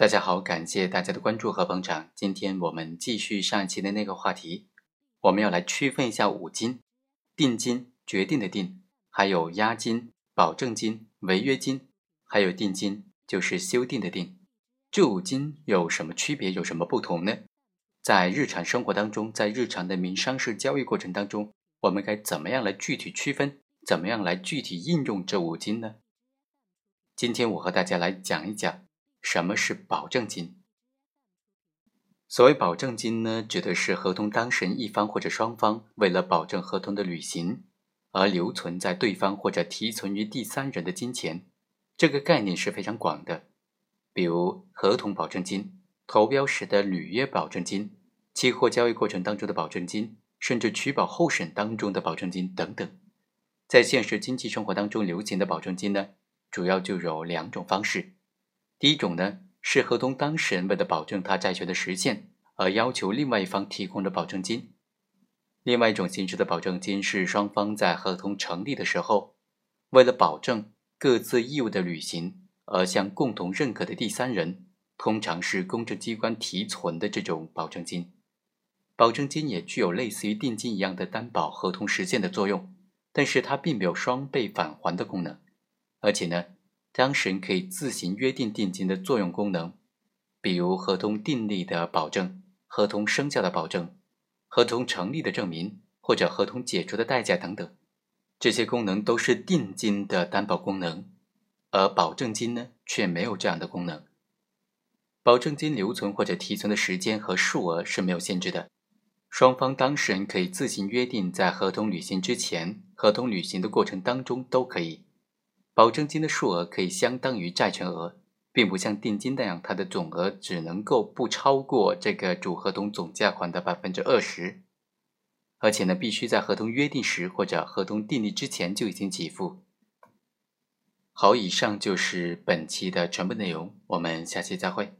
大家好，感谢大家的关注和捧场。今天我们继续上一期的那个话题，我们要来区分一下五金：定金、决定的定，还有押金、保证金、违约金，还有定金，就是修订的定。这五金有什么区别？有什么不同呢？在日常生活当中，在日常的民商事交易过程当中，我们该怎么样来具体区分？怎么样来具体应用这五金呢？今天我和大家来讲一讲什么是保证金。所谓保证金呢，指的是合同当事人一方或者双方为了保证合同的履行而留存在对方或者提存于第三人的金钱。这个概念是非常广的，比如合同保证金、投标时的履约保证金、期货交易过程当中的保证金，甚至取保候审当中的保证金等等。在现实经济生活当中流行的保证金呢？主要就有两种方式，第一种呢是合同当事人为了保证他债权的实现而要求另外一方提供的保证金；另外一种形式的保证金是双方在合同成立的时候，为了保证各自义务的履行而向共同认可的第三人，通常是公证机关提存的这种保证金。保证金也具有类似于定金一样的担保合同实现的作用，但是它并没有双倍返还的功能。而且呢，当事人可以自行约定定金的作用功能，比如合同订立的保证、合同生效的保证、合同成立的证明或者合同解除的代价等等，这些功能都是定金的担保功能，而保证金呢却没有这样的功能。保证金留存或者提存的时间和数额是没有限制的，双方当事人可以自行约定，在合同履行之前、合同履行的过程当中都可以。保证金的数额可以相当于债权额，并不像定金那样，它的总额只能够不超过这个主合同总价款的百分之二十，而且呢，必须在合同约定时或者合同订立之前就已经给付。好，以上就是本期的全部内容，我们下期再会。